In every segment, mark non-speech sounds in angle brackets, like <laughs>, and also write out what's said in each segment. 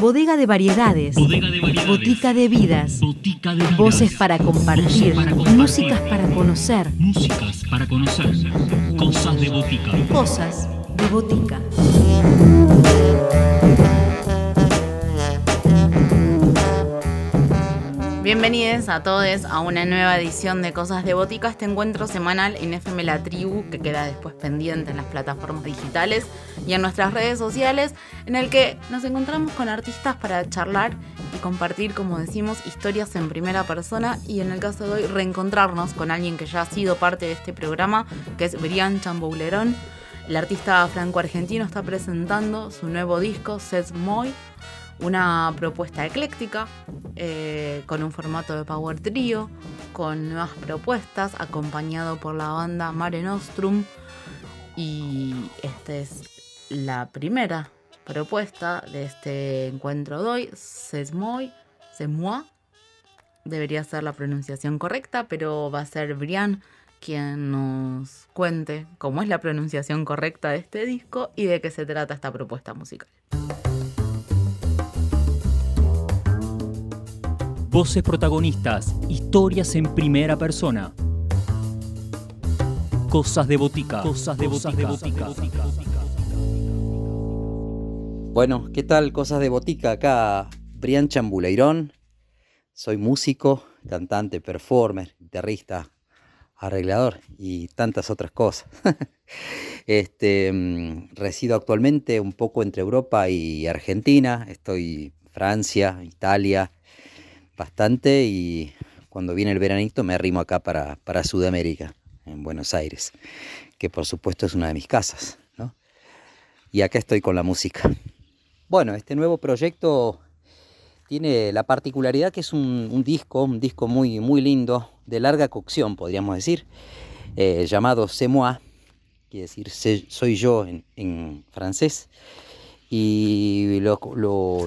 Bodega de variedades. Botica de vidas. Voces para compartir. Músicas para conocer. Músicas para conocer. Cosas de botica. Cosas de botica. Bienvenidos a todos a una nueva edición de Cosas de Botica, este encuentro semanal en FM La Tribu, que queda después pendiente en las plataformas digitales y en nuestras redes sociales, en el que nos encontramos con artistas para charlar y compartir, como decimos, historias en primera persona y en el caso de hoy reencontrarnos con alguien que ya ha sido parte de este programa, que es Brian Chamboulerón. El artista franco-argentino está presentando su nuevo disco, Sets Moy, una propuesta ecléctica eh, con un formato de power trio, con nuevas propuestas, acompañado por la banda Mare Nostrum. Y esta es la primera propuesta de este encuentro de hoy, c'est moi. Debería ser la pronunciación correcta, pero va a ser Brian quien nos cuente cómo es la pronunciación correcta de este disco y de qué se trata esta propuesta musical. Voces protagonistas, historias en primera persona. Cosas de botica. Cosas de botica. Bueno, ¿qué tal? Cosas de botica. Acá Brian Chambuleirón. Soy músico, cantante, performer, guitarrista, arreglador y tantas otras cosas. <laughs> este, mm, resido actualmente un poco entre Europa y Argentina. Estoy Francia, Italia, bastante y cuando viene el veranito me arrimo acá para, para Sudamérica, en Buenos Aires, que por supuesto es una de mis casas. ¿no? Y acá estoy con la música. Bueno, este nuevo proyecto tiene la particularidad que es un, disco, un disco muy, muy lindo, de larga cocción, podríamos decir, eh, llamado C'est moi, quiere decir soy yo en, francés. Y lo,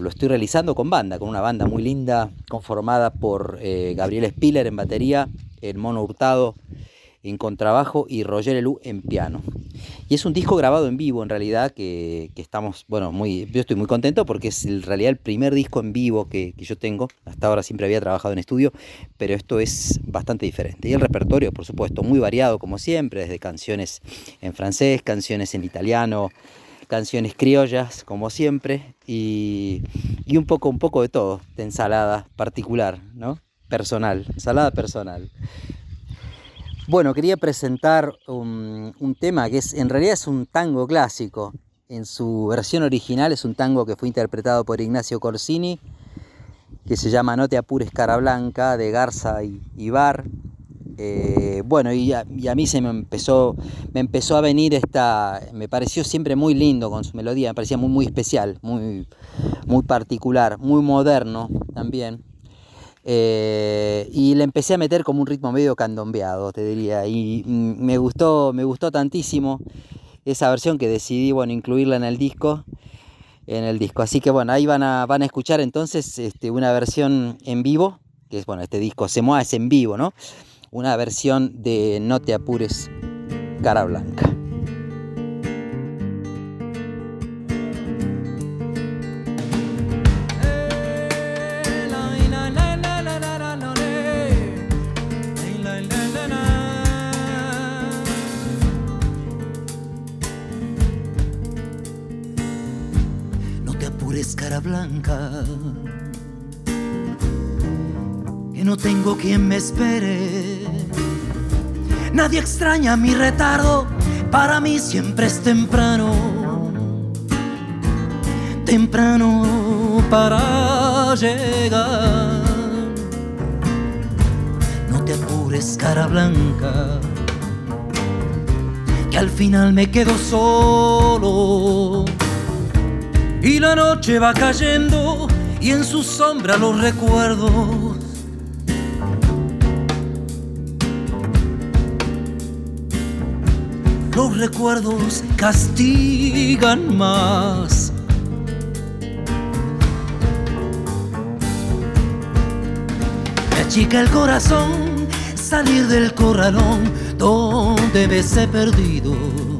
estoy realizando con banda, con una banda muy linda, conformada por eh, Gabriel Spiller en batería, el Mono Hurtado en contrabajo y Roger Elú en piano. Y es un disco grabado en vivo en realidad que, estamos, bueno, muy, yo estoy muy contento porque es en realidad el primer disco en vivo que, que, yo tengo. Hasta ahora siempre había trabajado en estudio, pero esto es bastante diferente. Y el repertorio, por supuesto, muy variado como siempre, desde canciones en francés, canciones en italiano, canciones criollas, como siempre, y, un poco, un poco de todo, de ensalada particular, ¿no? Personal, ensalada personal. Bueno, quería presentar un, tema que es, en realidad es un tango clásico. En su versión original es un tango que fue interpretado por Ignacio Corsini, que se llama No te apures cara blanca, de Garza y, y Bar. Eh, bueno, y a, mí se me empezó, me empezó a venir esta, me pareció siempre muy lindo con su melodía, me parecía muy, muy especial, muy, muy particular, muy moderno también. Eh, y le empecé a meter como un ritmo medio candombeado, te diría, y mm, me gustó, me gustó tantísimo esa versión que decidí, bueno, incluirla en el disco, en el disco. Así que bueno, ahí van a, van a escuchar entonces este, una versión en vivo, que es, bueno, este disco Se Moa es en vivo, ¿no? una versión de No te apures, cara blanca. Cara blanca que no tengo quien me espere. Nadie extraña mi retardo, para mí siempre es temprano. Temprano para llegar. No te apures, cara blanca, que al final me quedo solo. Y la noche va cayendo y en su sombra los recuerdos los recuerdos castigan más. Me achica el corazón salir del corralón donde me he perdido.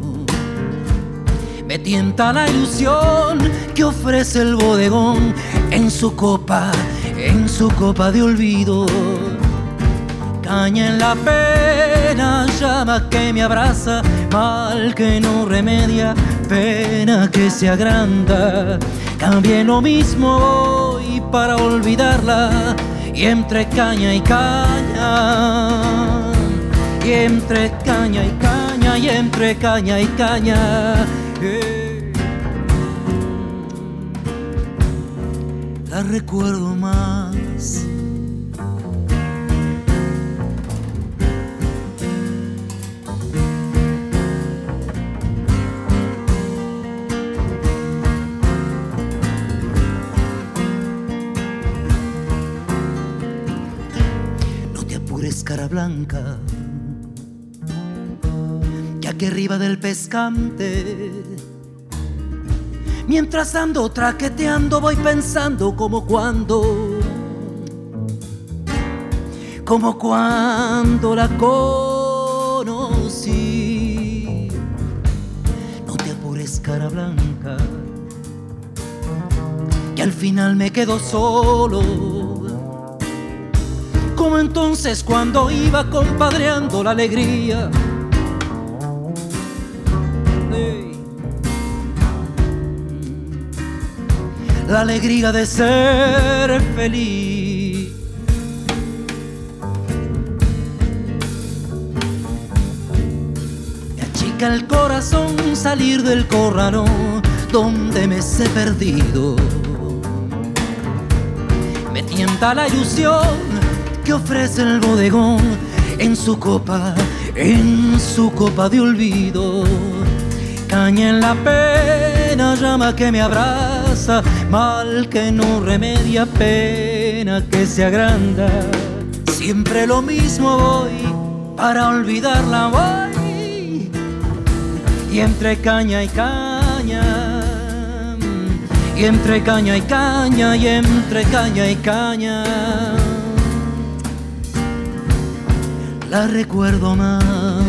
Tienta la ilusión que ofrece el bodegón en su copa, en su copa de olvido. Caña en la pena, llama que me abraza, mal que no remedia, pena que se agranda. Cambie lo mismo hoy para olvidarla y entre caña y caña, y entre caña y caña, y entre caña y caña. Eh. Recuerdo más. cara blanca, que aquí arriba del pescante, mientras ando traqueteando voy pensando como cuando, como cuando la conocí. No te apures cara blanca, que al final me quedo solo como entonces cuando iba compadreando la alegría. La alegría de ser feliz. Me achica el corazón salir del corralón donde me he perdido. Me tienta la ilusión ofrece el bodegón en su copa, en su copa de olvido. Caña en la pena, llama que me abraza, mal que no remedia, pena que se agranda. Siempre lo mismo voy, para olvidarla voy. Y entre caña y caña, y entre caña y caña, y entre caña y caña la recuerdo más.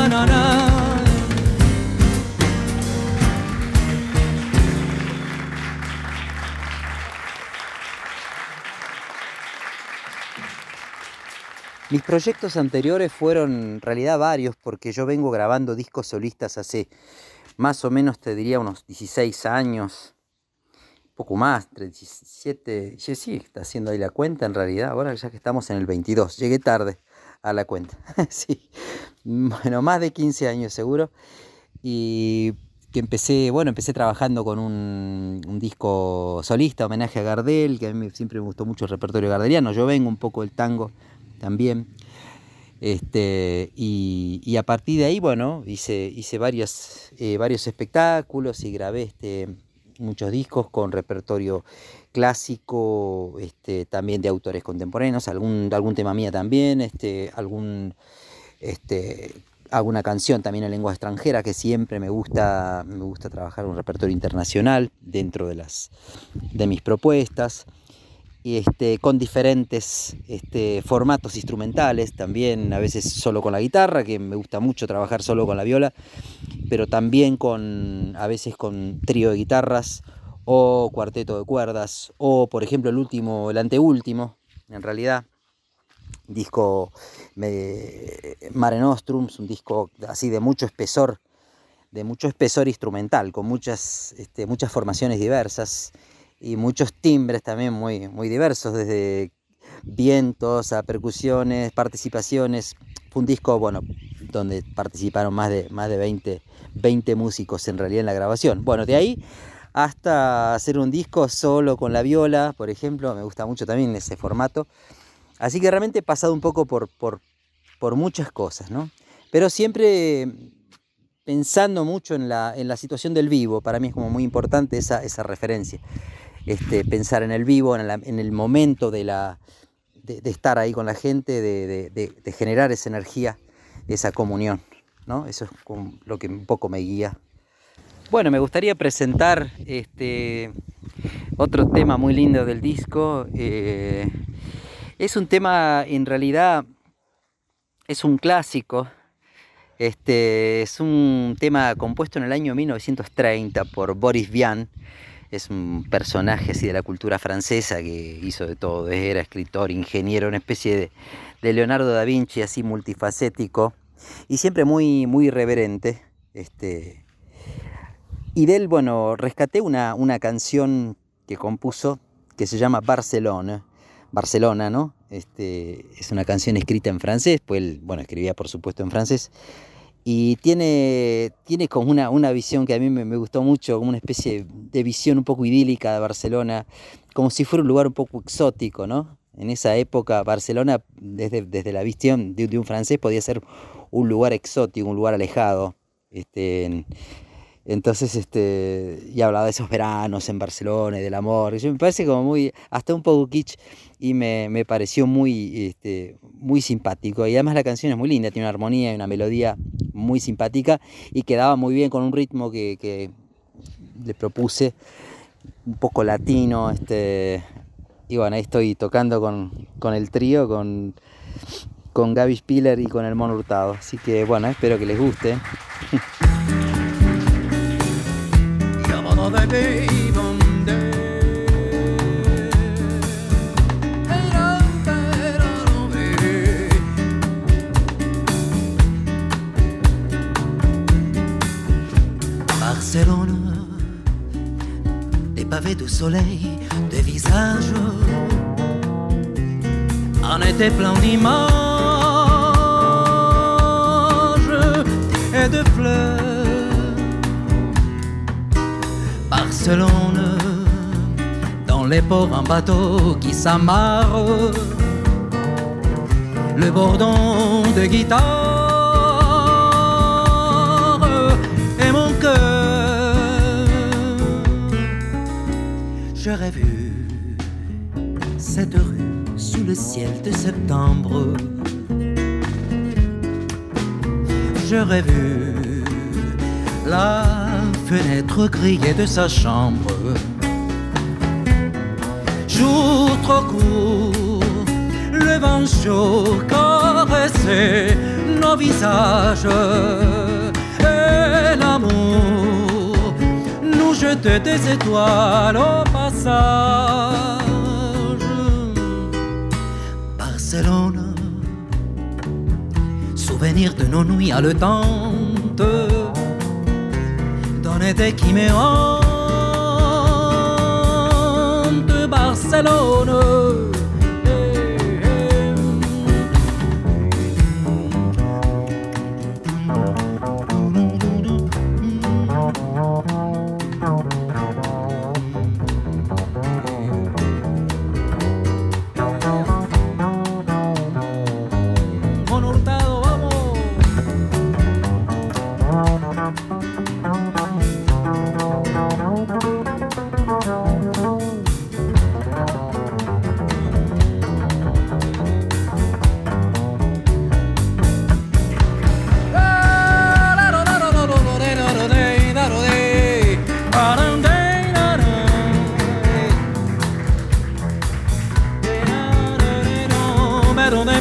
mis proyectos anteriores fueron en realidad varios porque yo vengo grabando discos solistas hace más o menos te diría unos 16 años poco más, 37, sí, está haciendo ahí la cuenta en realidad, ahora ya que estamos en el 22, llegué tarde a la cuenta, <laughs> sí, bueno, más de 15 años seguro, y que empecé, bueno, empecé trabajando con un, disco solista, homenaje a Gardel, que a mí siempre me gustó mucho el repertorio gardeliano, yo vengo un poco del tango también, este, y, a partir de ahí, bueno, hice, hice varios, eh, varios espectáculos y grabé este muchos discos con repertorio clásico, este, también de autores contemporáneos, algún, algún tema mía también, este, algún, este, alguna canción también en lengua extranjera, que siempre me gusta, me gusta trabajar un repertorio internacional dentro de, las, de mis propuestas. Este, con diferentes este, formatos instrumentales, también a veces solo con la guitarra, que me gusta mucho trabajar solo con la viola, pero también con, a veces con trío de guitarras o cuarteto de cuerdas, o por ejemplo el último, el anteúltimo, en realidad, disco Mare Nostrum, un disco así de mucho espesor, de mucho espesor instrumental, con muchas, este, muchas formaciones diversas y muchos timbres también muy, muy diversos, desde vientos a percusiones, participaciones. Fue un disco, bueno, donde participaron más de, más de 20, 20 músicos en realidad en la grabación. Bueno, de ahí hasta hacer un disco solo con la viola, por ejemplo, me gusta mucho también ese formato. Así que realmente he pasado un poco por, por, por muchas cosas, ¿no? Pero siempre pensando mucho en la, en la, situación del vivo. Para mí es como muy importante esa, esa referencia. Este, pensar en el vivo, en, el momento de, estar ahí con la gente, de, generar esa energía, esa comunión. Eso es lo que un poco me guía. Bueno, me gustaría presentar este, otro tema muy lindo del disco. Eh, es un tema, en realidad, es un clásico. Este, es un tema compuesto en el año 1930 por Boris Vian. Es un personaje así de la cultura francesa que hizo de todo. Era escritor, ingeniero, una especie de, Leonardo da Vinci, así multifacético y siempre muy, muy irreverente. Este, y de él, bueno, rescaté una, una canción que compuso que se llama Barcelona. Barcelona, ¿no? Este, es una canción escrita en francés, pues él, bueno, escribía por supuesto en francés, y tiene, tiene como una, una visión que a mí me, gustó mucho, como una especie de visión un poco idílica de Barcelona, como si fuera un lugar un poco exótico, ¿no? En esa época Barcelona, desde, desde la visión de, de un francés, podía ser un lugar exótico, un lugar alejado. Este, entonces, este, y hablaba de esos veranos en Barcelona y del amor. Me parece como muy, hasta un poco kitsch y me, me pareció muy, este, muy simpático. Y además la canción es muy linda, tiene una armonía y una melodía muy simpática y quedaba muy bien con un ritmo que, que le propuse, un poco latino. Este, y bueno, ahí estoy tocando con, con el trío, con, con Gaby Spiller y con el Mono Hurtado. Así que bueno, espero que les guste. <laughs> Barcelone, des pavés de soleil, des visages. En été plein d'images Dans les ports un bateau qui s'amarre, le bourdon de guitare et mon cœur. J'aurais vu cette rue sous le ciel de septembre. J'aurais vu la fenêtre grillée de sa chambre. Jour trop court, le vent chaud caressait nos visages. Et l'amour nous jetait des étoiles au passage. Barcelone, souvenir de nos nuits haletantes de qui me de Barcelone.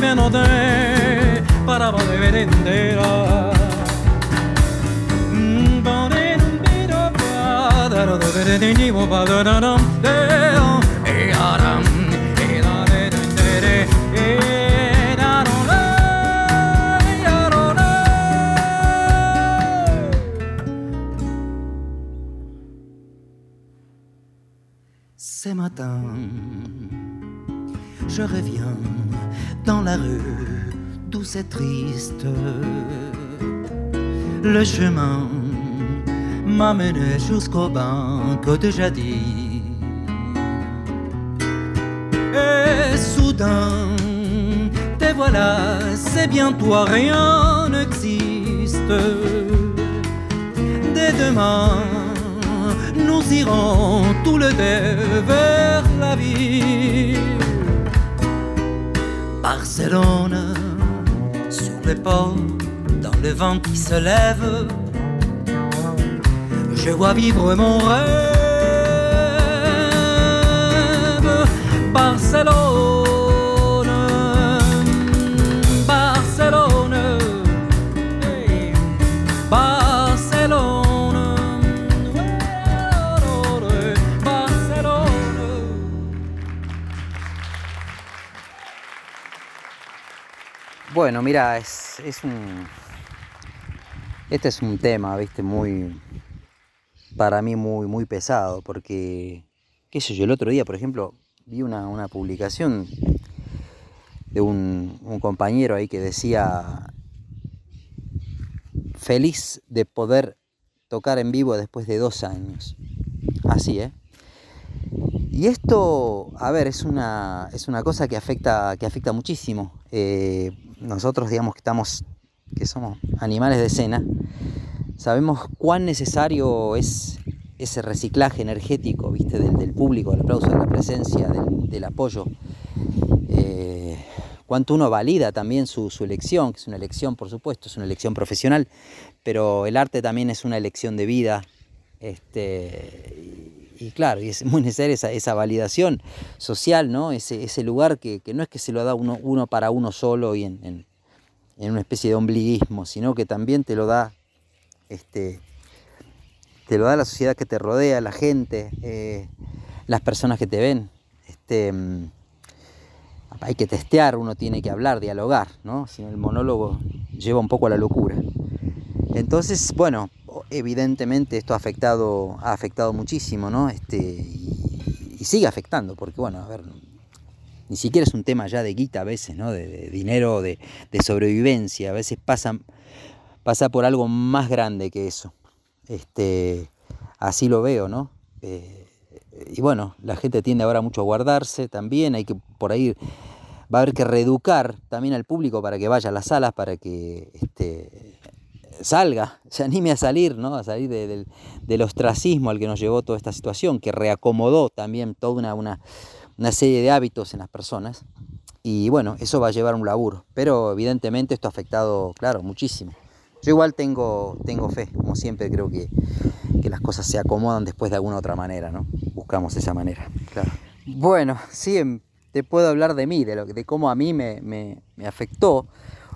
viéndote para matin, je reviens la rue douce et triste. Le chemin m'a mené jusqu'au banc de jadis. Et soudain, te voilà, c'est bien toi, rien n'existe. dès demain, nous irons tous les deux vers la ville. Barcelone, sur les ports, dans le vent qui se lève, je vois vivre mon rêve. Bueno, mira, es, un. Este es un tema, viste, muy. Para mí muy, muy pesado, porque. ¿Qué sé yo? El otro día, por ejemplo, vi una, publicación de un, un compañero ahí que decía. Feliz de poder tocar en vivo después de dos años. Así, ¿eh? Y esto, a ver, es una, es una cosa que afecta, que afecta muchísimo. Eh, nosotros, digamos que estamos, que somos animales de escena, sabemos cuán necesario es ese reciclaje energético, viste, del, público, del aplauso, de la presencia, del, apoyo. Eh, cuánto uno valida también su, su, elección, que es una elección, por supuesto, es una elección profesional, pero el arte también es una elección de vida. Este, y claro, y es muy necesaria esa, validación social, ¿no? Ese, ese lugar que, no es que se lo da uno, uno para uno solo y en, una especie de ombliguismo, sino que también te lo da este, te lo da la sociedad que te rodea, la gente, eh, las personas que te ven. Este, mm, hay que testear, uno tiene que hablar, dialogar, ¿no? Si el monólogo lleva un poco a la locura. Entonces, bueno, evidentemente esto ha afectado, ha afectado muchísimo, ¿no? Este, y, sigue afectando, porque bueno, a ver, ni siquiera es un tema ya de guita a veces, ¿no? De, dinero, de, sobrevivencia, a veces pasa, pasa por algo más grande que eso. Este, así lo veo, ¿no? Eh, y bueno, la gente tiende ahora mucho a guardarse también, hay que por ahí va a haber que reeducar también al público para que vaya a las salas, para que este, salga, se anime a salir, ¿no? A salir del ostracismo al que nos llevó toda esta situación, que reacomodó también toda una, serie de hábitos en las personas. Y bueno, eso va a llevar un laburo. Pero evidentemente esto ha afectado, claro, muchísimo. Yo igual tengo, tengo fe, como siempre creo que, las cosas se acomodan después de alguna otra manera, ¿no? Buscamos esa manera, claro. Bueno, sí, em, te puedo hablar de mí, de, lo, de cómo a mí me, afectó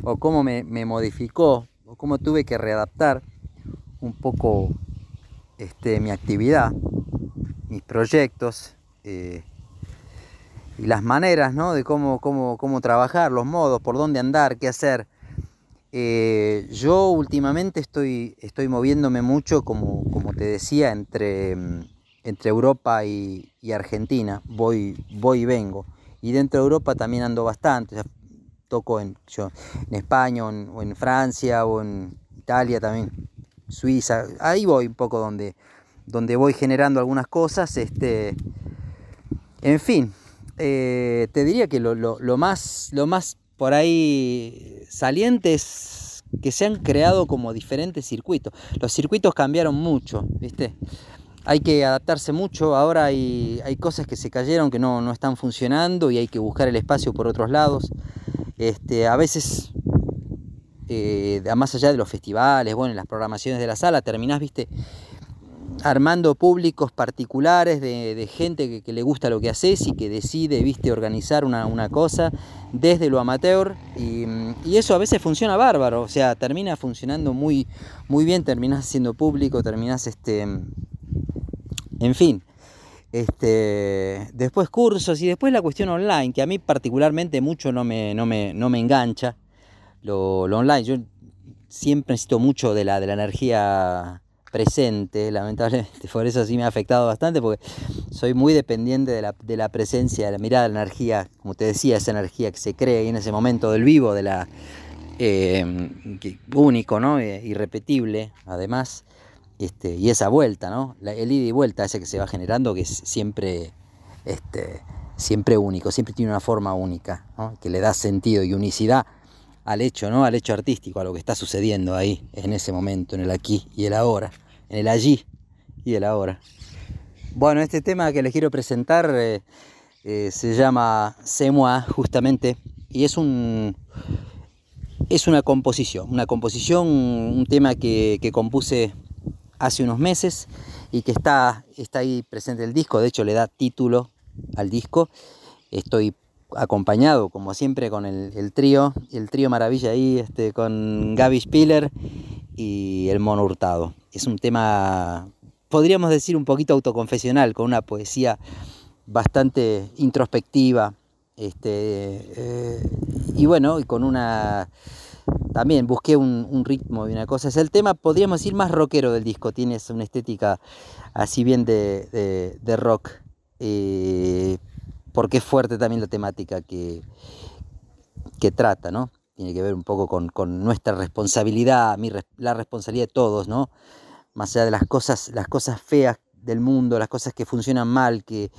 o cómo me, me modificó cómo tuve que readaptar un poco este, mi actividad, mis proyectos eh, y las maneras de cómo, cómo, trabajar, los modos, por dónde andar, qué hacer. Eh, yo últimamente estoy, estoy moviéndome mucho, como, como te decía, entre, entre Europa y, Argentina. Voy, voy y vengo. Y dentro de Europa también ando bastante toco en, yo, en España o en, Francia o en Italia también, Suiza, ahí voy un poco donde, donde voy generando algunas cosas. Este, en fin, eh, te diría que lo, más, lo más por ahí saliente es que se han creado como diferentes circuitos. Los circuitos cambiaron mucho, ¿viste? Hay que adaptarse mucho, ahora hay, hay cosas que se cayeron que no, no están funcionando y hay que buscar el espacio por otros lados. Este, a veces, eh, más allá de los festivales, bueno, las programaciones de la sala, terminás, viste, armando públicos particulares de, gente que, le gusta lo que haces y que decide, viste, organizar una, cosa desde lo amateur. Y, eso a veces funciona bárbaro, o sea, termina funcionando muy, muy bien, terminás siendo público, terminás, este, en fin, este, después cursos y después la cuestión online, que a mí particularmente mucho no me, no me, no me engancha. Lo, online, yo siempre necesito mucho de la, de la energía presente, lamentablemente, <laughs> por eso sí me ha afectado bastante, porque soy muy dependiente de la, de la presencia, de la mirada, de la energía, como te decía, esa energía que se cree en ese momento del vivo, de la eh, único, ¿no? Eh, irrepetible, además. Este, y esa vuelta, el ida y vuelta ese que se va generando, que es siempre, este, siempre único, siempre tiene una forma única, que le da sentido y unicidad al hecho. Al hecho artístico, a lo que está sucediendo ahí, en ese momento, en el aquí y el ahora. en el allí y el ahora. Bueno, este tema que les quiero presentar eh, eh, se llama moi, justamente, y es un, es una composición, una composición, un tema que, compuse hace unos meses y que está, está ahí presente el disco, de hecho le da título al disco. Estoy acompañado, como siempre, con el, trío, el trío Maravilla ahí, este, con Gaby Spiller y el Mono Hurtado. Es un tema, podríamos decir, un poquito autoconfesional, con una poesía bastante introspectiva, este, eh, y bueno, y con una... También busqué un, ritmo y una cosa. Es el tema, podríamos decir, más rockero del disco. Tiene una estética así bien de, rock. Eh, porque es fuerte también la temática que, que trata, ¿no? Tiene que ver un poco con, nuestra responsabilidad, la responsabilidad de todos, ¿no? Más allá de las cosas, las cosas feas del mundo, las cosas que funcionan mal, que,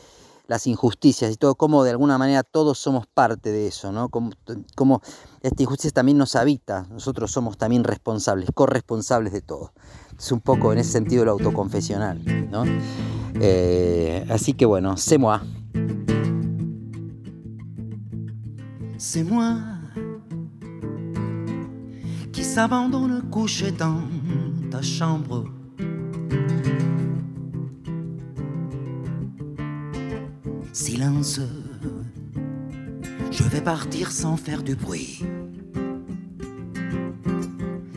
las injusticias y todo, como de alguna manera todos somos parte de eso, ¿no? Como, esta injusticia también nos habita, nosotros somos también responsables, corresponsables de todo. Es un poco en ese sentido lo autoconfesional, ¿no? Eh, así que bueno, c'est moi. C'est moi qui s'abandonne couché dans ta chambre Silence, je vais partir sans faire du bruit,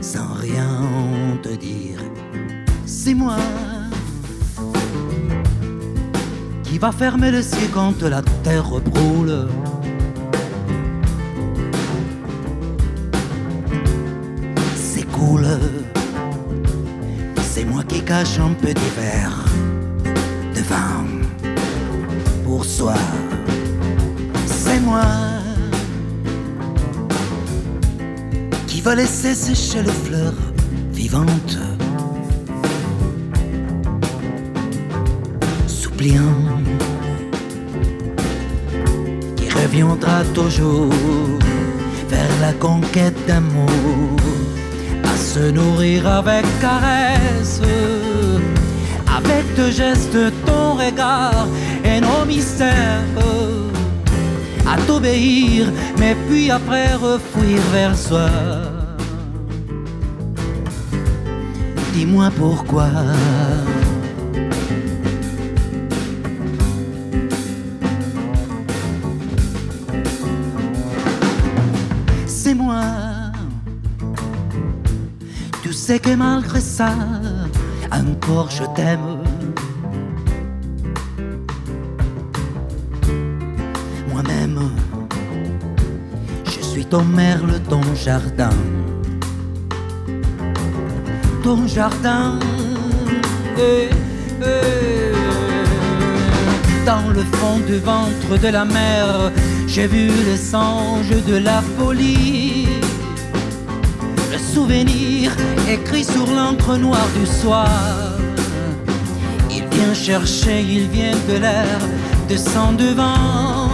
sans rien te dire. C'est moi qui va fermer le ciel quand la terre brûle. C'est cool, c'est moi qui cache un petit verre de vin pour soi. C'est moi qui va laisser sécher les fleurs vivantes. Suppliant qui reviendra toujours vers la conquête d'amour, à se nourrir avec caresse, avec de gestes, ton regard et nos mystères. À t'obéir, mais puis après refuir vers soi. Dis-moi pourquoi. C'est moi. Tu sais que malgré ça, encore je t'aime. ton merle, ton jardin. Ton jardin. Eh, eh. Dans le fond du ventre de la mer, j'ai vu le songe de la folie. Le souvenir écrit sur l'encre noire du soir. Il vient chercher, il vient de l'air, de sang devant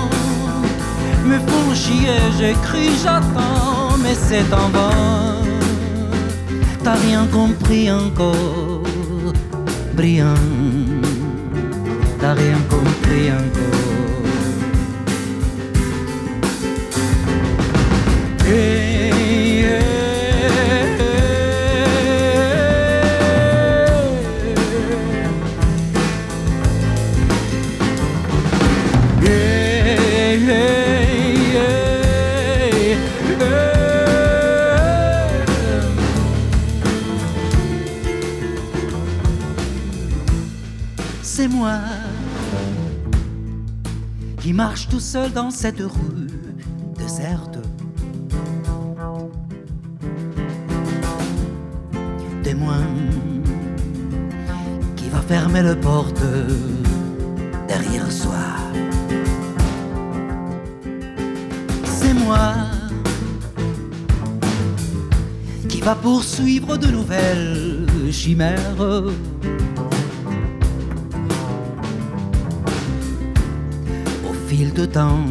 me font chier, j'écris, j'attends, mais c'est en vain. T'as rien compris encore, brillant. T'as rien compris encore. Marche tout seul dans cette rue déserte. Témoin qui va fermer le porte derrière soi. C'est moi qui va poursuivre de nouvelles chimères. de temps,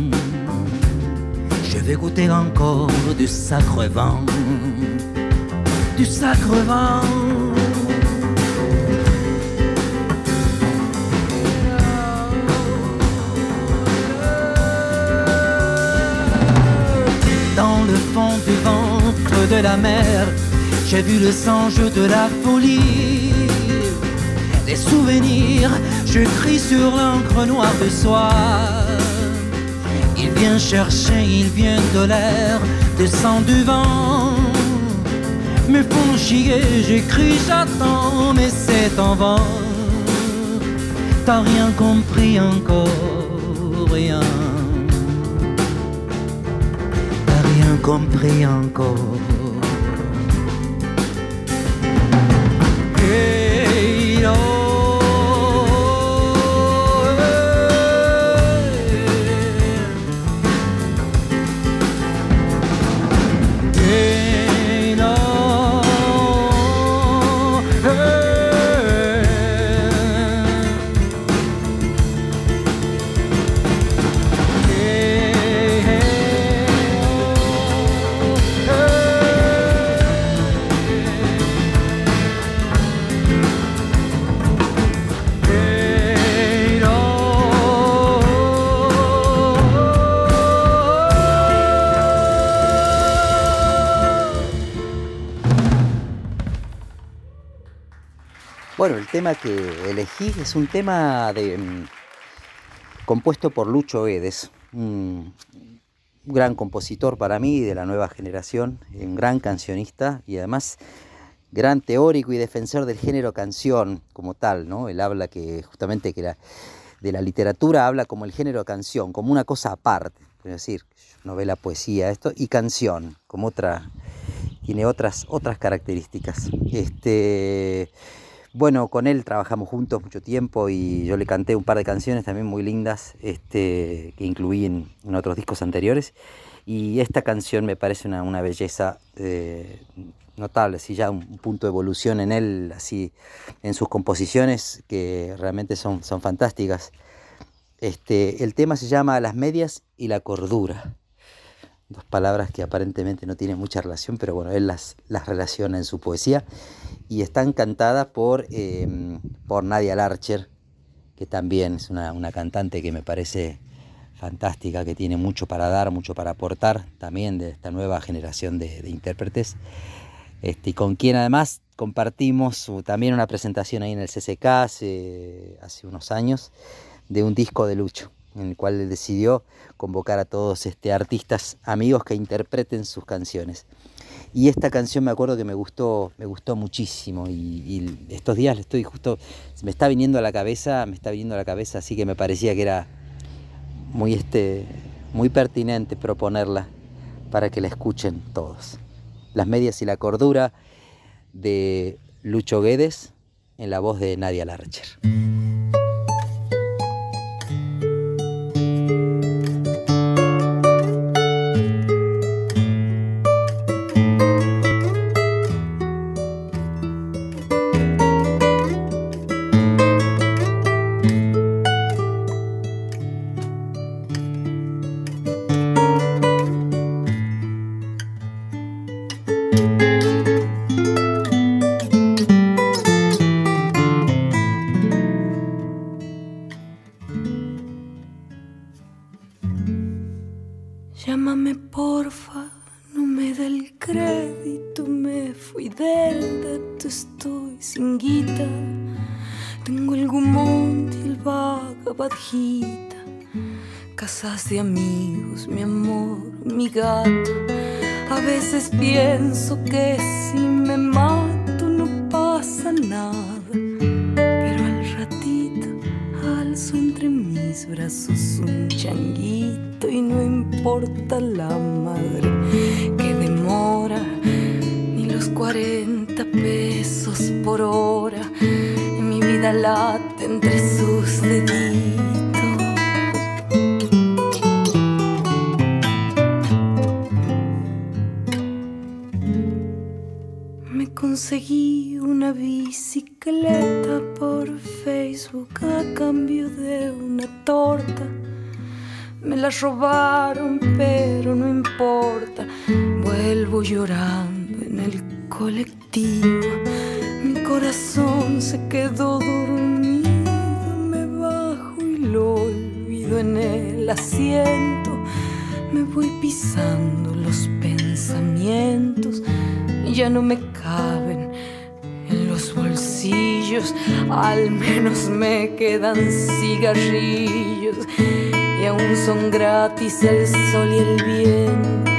je vais goûter encore du sacre vent, du sacre vent. Dans le fond du ventre de la mer, j'ai vu le sang de la folie. Les souvenirs, je crie sur l'encre noire de soie. Il vient chercher, il vient de l'air, descend du vent. Me font chier, j'écris, j'attends, mais c'est en vain. T'as rien compris encore, rien. T'as rien compris encore. Bueno, el tema que elegí es un tema de, mm, compuesto por Lucho Edes, un gran compositor para mí de la nueva generación, un gran cancionista y además gran teórico y defensor del género canción como tal, ¿no? Él habla que justamente que de la literatura habla como el género canción, como una cosa aparte, es decir, novela, poesía, esto, y canción, como otra, tiene otras, otras características. Este, bueno, con él trabajamos juntos mucho tiempo y yo le canté un par de canciones también muy lindas este, que incluí en, otros discos anteriores. Y esta canción me parece una, belleza eh, notable, así ya un punto de evolución en él, así en sus composiciones que realmente son, son fantásticas. Este, el tema se llama Las medias y la cordura. Dos palabras que aparentemente no tienen mucha relación, pero bueno, él las, las relaciona en su poesía y están cantadas por, em, por Nadia Larcher, que también es una, cantante que me parece fantástica, que tiene mucho para dar, mucho para aportar también de esta nueva generación de, intérpretes, este, y con quien además compartimos también una presentación ahí en el CCK hace, hace unos años de un disco de Lucho en el cual decidió convocar a todos este, artistas amigos que interpreten sus canciones. Y esta canción me acuerdo que me gustó, me gustó muchísimo y, estos días estoy justo, me está viniendo a la cabeza, me está viniendo a la cabeza, así que me parecía que era muy, este, muy pertinente proponerla para que la escuchen todos. Las medias y la cordura de Lucho Guedes en la voz de Nadia Larcher. Entre mis brazos un changuito y no importa la madre que demora ni los 40 pesos por hora. Mi vida late entre sus deditos Conseguí una bicicleta por Facebook a cambio de una torta. Me la robaron, pero no importa. Vuelvo llorando en el colectivo. Mi corazón se quedó dormido. Me bajo y lo olvido en el asiento. Me voy pisando los pensamientos. Ya no me caben al menos me quedan cigarrillos y aún son gratis el sol y el viento.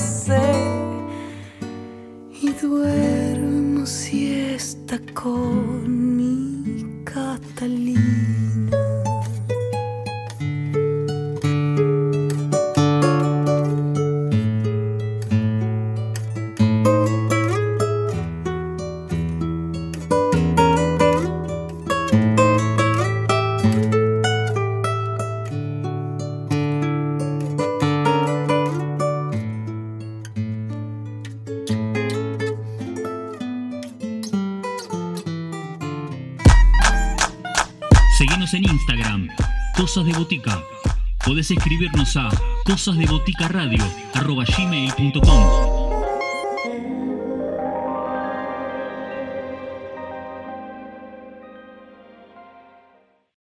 você. escribirnos a cosasdeboticaradio.com.